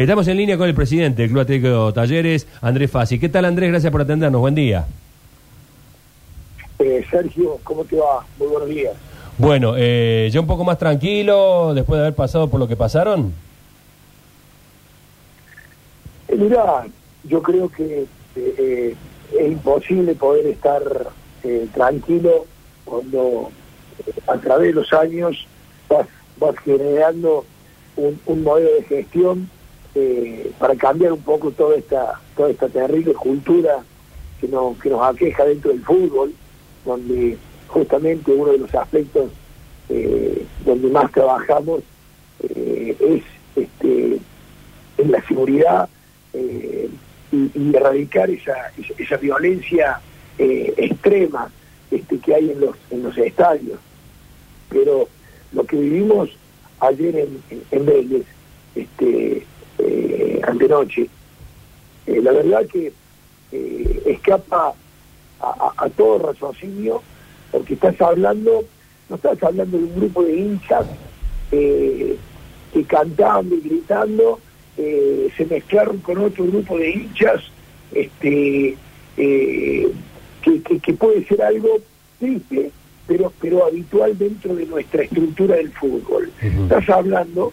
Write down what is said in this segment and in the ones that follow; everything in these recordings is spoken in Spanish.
Estamos en línea con el presidente del Club Atlético Talleres, Andrés Fassi. ¿Qué tal, Andrés? Gracias por atendernos. Buen día. Eh, Sergio, ¿cómo te va? Muy buenos días. Bueno, eh, ya un poco más tranquilo después de haber pasado por lo que pasaron. Eh, mirá, yo creo que eh, es imposible poder estar eh, tranquilo cuando eh, a través de los años vas, vas generando un, un modelo de gestión eh, para cambiar un poco toda esta toda esta terrible cultura que nos, que nos aqueja dentro del fútbol, donde justamente uno de los aspectos eh, donde más trabajamos eh, es este en la seguridad y, erradicar esa, esa, violencia extrema este, que hay en los, en los estadios. Pero lo que vivimos ayer en, en, en Vélez, este, eh, antenoche, eh, la verdad que eh, escapa a, a- a todo raciocinio, porque estás hablando, no estás hablando de un grupo de hinchas eh, que cantando y gritando eh, se mezclaron con otro grupo de hinchas este, que, que- que puede ser algo triste, pero, pero habitual dentro de nuestra estructura del fútbol. Estás hablando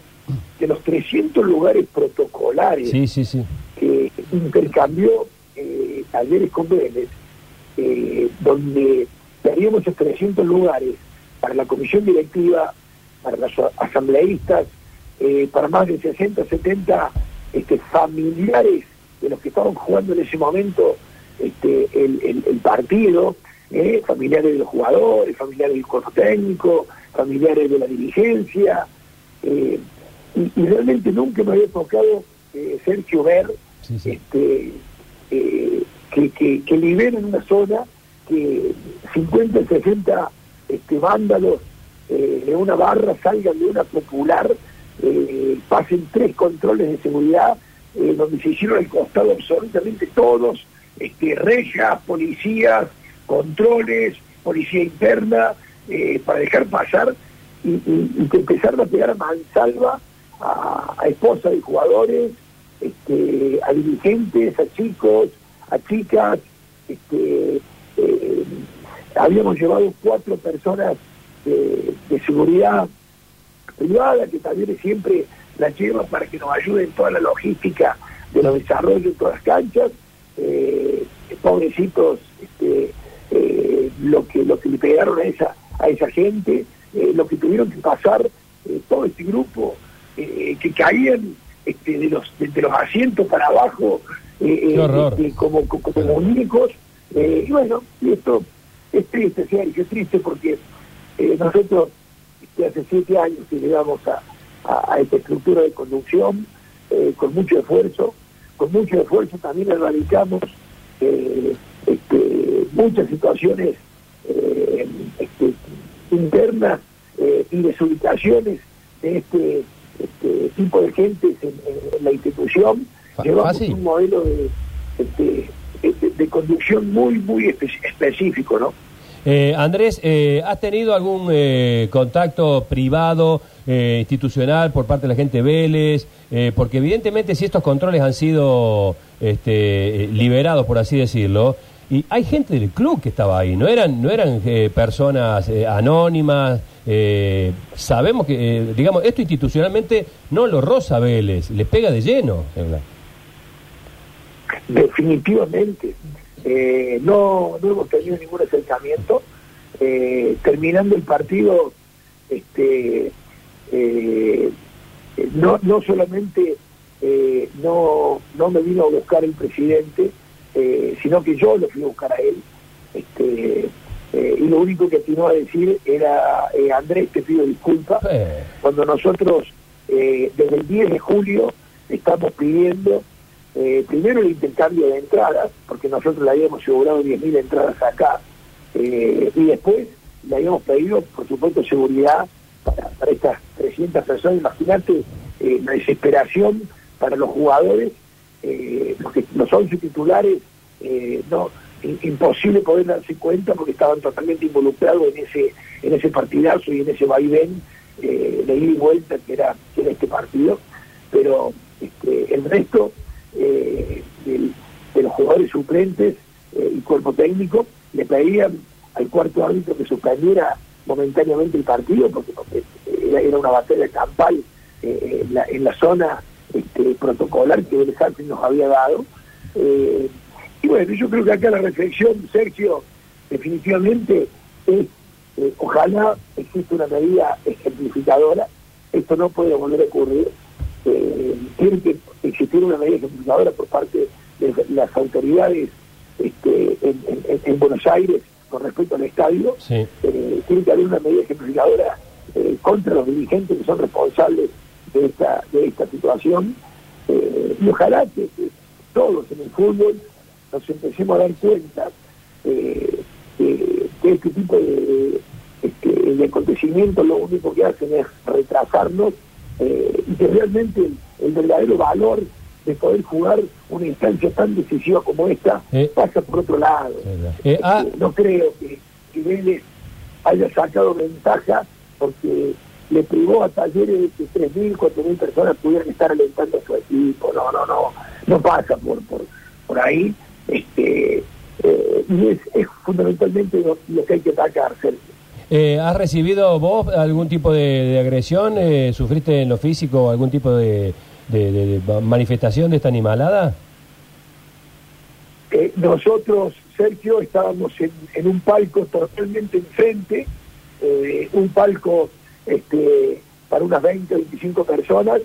de los 300 lugares protocolares Sí, sí, sí. que intercambió eh, talleres con Vélez, eh, donde daríamos esos 300 lugares para la comisión directiva, para los asambleístas, eh, para más de 60, 70 este, familiares de los que estaban jugando en ese momento este, el, el- el partido, eh, familiares de los jugadores, familiares del cuerpo técnico, familiares de la dirigencia. eh, y, y realmente nunca me había tocado, eh, Sergio, ver Sí, sí. este, eh, que, que, que liberen una zona que 50, 60 este, vándalos eh, de una barra salgan de una popular, eh, pasen tres controles de seguridad, eh, donde se hicieron al costado absolutamente todos, este, rejas, policías, controles, policía interna, para dejar pasar y, y- y que empezaron a pegar a mansalva a, esposas de jugadores, este, a dirigentes, a chicos, a chicas, este, eh, habíamos llevado cuatro personas de, seguridad privada que también siempre la lleva para que nos ayude en toda la logística de los desarrollos en todas las canchas. Eh, pobrecitos, este, eh, lo que lo que le pegaron a esa a esa gente, lo que tuvieron que pasar todo este grupo eh, que caían este, de los de, de los asientos para abajo eh, horror. este, como, como. Eh, y bueno, y esto es triste, Sergio, es triste porque eh, nosotros este, hace siete años que llegamos a, a- a esta estructura de conducción eh, con mucho esfuerzo, con mucho esfuerzo también erradicamos eh, este, muchas situaciones eh, este, internas eh, y desubicaciones de este, este tipo de gente en, en la institución. Llevamos fácil. un modelo de, este, de, de conducción muy, muy espe- específico, ¿no? Eh, Andrés, eh, ¿has tenido algún eh, contacto privado, eh, institucional por parte de la gente de Vélez? Eh, porque evidentemente si estos controles han sido este, liberados, por así decirlo, y hay gente del club que estaba ahí, no eran, no eran eh, personas anónimas. Eh, sabemos que, eh, digamos, esto institucionalmente no lo roza Vélez, les pega de lleno. Definitivamente. Eh, no, no hemos tenido ningún acercamiento. Eh, terminando el partido, este, no, no solamente no, no me vino a buscar el presidente, sino que yo lo fui a buscar a él. Este, eh, y lo único que atinó a decir era, eh, Andrés, te pido disculpas cuando nosotros eh, desde el 10 de julio estamos pidiendo primero el intercambio de entradas, porque nosotros le habíamos asegurado 10.000 entradas acá, y después le habíamos pedido, por supuesto, seguridad para, para estas 300 personas. Imagínate la desesperación para los jugadores, eh, los que no son sus titulares, no imposible poder darse cuenta porque estaban totalmente involucrados en ese en ese partidazo y en ese vaivén eh, de ida y vuelta que era, que este partido pero este, el resto eh, de los jugadores suplentes eh, y cuerpo técnico le pedían al cuarto árbitro que suspendiera momentáneamente el partido porque, era, una batalla campal eh, en, la, zona este, protocolar que el nos había dado. Y bueno, yo creo que acá la reflexión, Sergio, definitivamente es, ojalá exista una medida ejemplificadora, esto no puede volver a ocurrir, tiene que existir una medida ejemplificadora por parte de las autoridades este, en, Buenos Aires con respecto al estadio. Eh, tiene que haber una medida ejemplificadora eh, contra los dirigentes que son responsables de esta, de esta situación. Eh, y ojalá que, todos en el fútbol nos empecemos a dar cuenta que, este tipo de, este, de acontecimientos lo único que hacen es retrasarnos y que realmente el verdadero valor de poder jugar una instancia tan decisiva como esta eh. pasa por otro lado. Eh, ah. este, no creo que, que, Vélez haya sacado ventaja porque le privó a talleres de que 3.000, 4.000 personas pudieran estar alentando a su equipo. No, no, no, no pasa por, por, por ahí. Eh, y es, es fundamentalmente lo, que hay que atacar, Sergio. ¿Has recibido vos algún tipo de, de agresión? ¿Sufriste en lo físico algún tipo de, de, manifestación de esta animalada? Eh, nosotros, Sergio, estábamos en, un palco totalmente enfrente, eh, un palco este, para unas 20 o 25 personas,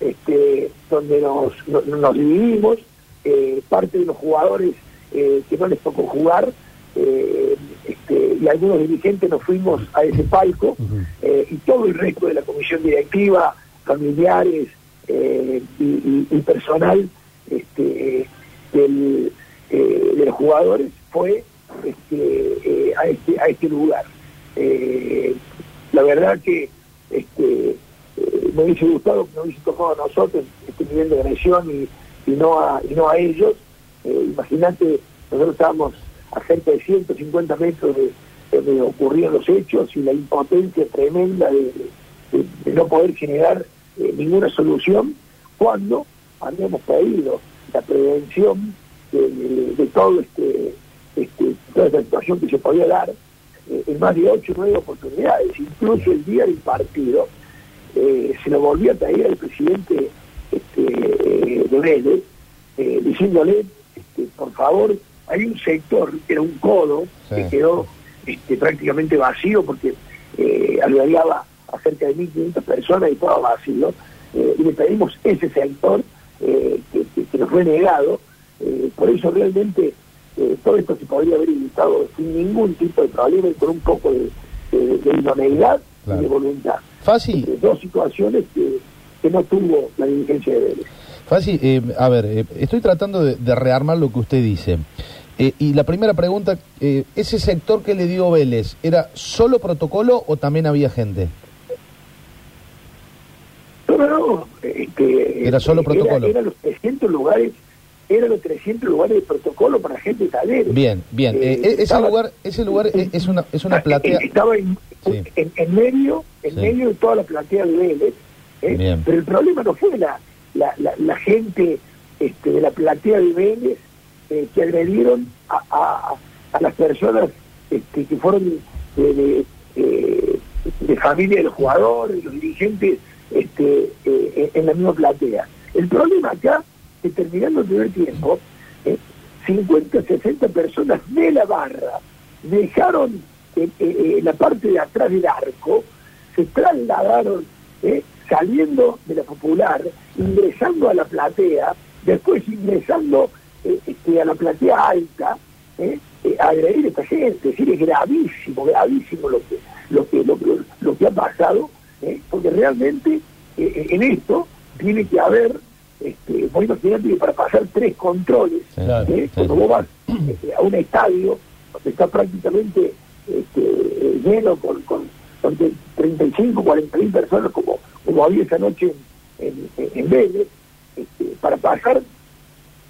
este, donde nos, nos dividimos, eh, parte de los jugadores que no les tocó jugar, este, y algunos dirigentes nos fuimos a ese palco, y todo el resto de la comisión directiva, familiares, eh, y, personal este, del, eh, de los jugadores fue este, eh, a, este, a este lugar. la verdad que este, me hubiese gustado que nos hubiese tocado a nosotros este nivel de agresión y, no, a, y no a ellos. Imagínate, nosotros estábamos a cerca de 150 metros de, donde ocurrían los hechos y la impotencia tremenda de no poder generar eh, ninguna solución cuando habíamos pedido la prevención de, todo este, este, toda esta situación que se podía dar eh, en más de ocho o nueve oportunidades, incluso el día del partido, eh, se lo volvió a traer al presidente este, de Vélez, diciéndole, este, por favor, hay un sector, que era un codo, que quedó este, prácticamente vacío porque albergaba a cerca de 1.500 personas y todo vacío, eh, y le pedimos ese sector eh, que, nos fue negado, eh, por eso realmente todo esto se podría haber evitado sin ningún tipo de problema y con un poco de, de, idoneidad y de voluntad. Fácil. dos situaciones que, que no tuvo la dirigencia de Vélez. Fácil, a ver, estoy tratando de, de, rearmar lo que usted dice. y la primera pregunta, ¿ese sector que le dio Vélez era solo protocolo o también había gente? No, este, era solo protocolo. Eran los 300 lugares, eran los 300 lugares de protocolo para gente talera. Bien, bien. Eh, eh, ese lugar, ese lugar es una, es una ah, platea. Estaba en, en, medio, en medio de toda la platea de Vélez. ¿eh? Pero el problema no fue la, la, la, gente este, de la platea de Vélez que agredieron a, las personas este, que fueron de, de, de familia de los jugadores, los dirigentes este, eh, en la misma platea. El problema acá, que terminando el primer tiempo, 50, eh, 60 personas de la barra dejaron eh, la parte de atrás del arco, se trasladaron saliendo de la popular, ingresando a la platea, después ingresando este, a la platea alta, a agredir a esta gente. Es decir, es gravísimo, gravísimo lo que, lo que, lo, lo que ha pasado ¿eh? porque realmente eh, eh, en esto tiene que haber, este, vos imaginate que para pasar tres controles, cuando vos vas a un estadio donde está prácticamente este, lleno con, con, 35, 40 mil personas como, como había esa noche en, en, Vélez, este, para pasar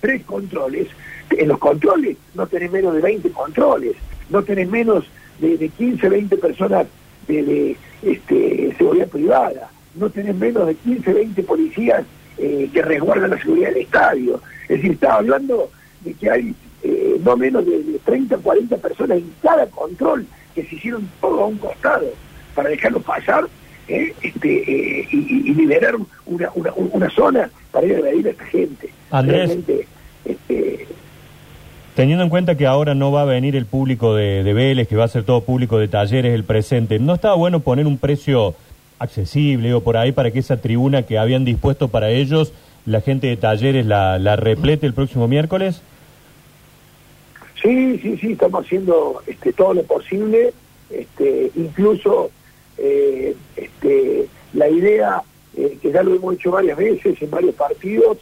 tres controles, en los controles no tenés menos de 20 controles, no tenés menos de, de 15, 20 personas de, este, seguridad privada, no tenés menos de 15, 20 policías eh, que resguardan la seguridad del estadio. Es decir, estaba hablando de que hay eh, no menos de, 30 30, 40 personas en cada control que se hicieron todo a un costado para dejarlo pasar ¿eh? este, y, liberar una, una, una, zona para ir a agredir a esta gente. Andrés, este, teniendo en cuenta que ahora no va a venir el público de, de Vélez, que va a ser todo público de talleres el presente, ¿no estaba bueno poner un precio accesible o por ahí para que esa tribuna que habían dispuesto para ellos, la gente de talleres la, la replete el próximo miércoles? Sí, sí, sí, estamos haciendo este, todo lo posible, este, incluso eh, este, la idea, eh, que ya lo hemos hecho varias veces en varios partidos,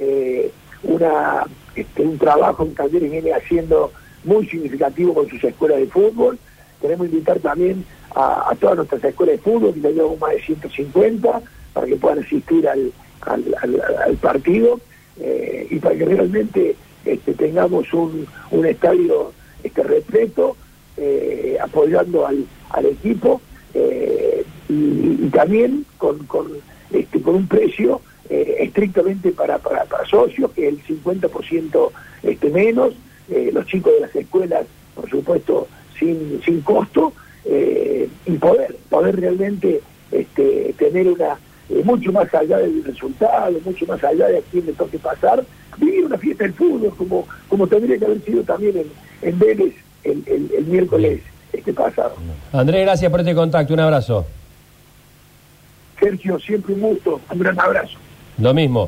eh, una, este, un trabajo que Talleres viene haciendo muy significativo con sus escuelas de fútbol. Queremos invitar también a, todas nuestras escuelas de fútbol, que ya llevamos más de 150, para que puedan asistir al, al, partido y para que realmente este, tengamos un, un estadio este, repleto, apoyando al, al equipo eh, y, también con, con, este, con un precio eh, estrictamente para, para, socios, que es el 50% este, menos, eh, los chicos de las escuelas, por supuesto, sin, sin costo, y poder, poder realmente este, tener una, mucho más allá del resultado, mucho más allá de a quién le toque pasar, vivir una fiesta del fútbol, como, como tendría que haber sido también en, en Vélez el, el, el miércoles este pasado. Andrés, gracias por este contacto, un abrazo. Sergio, siempre un gusto, un gran abrazo. Lo mismo.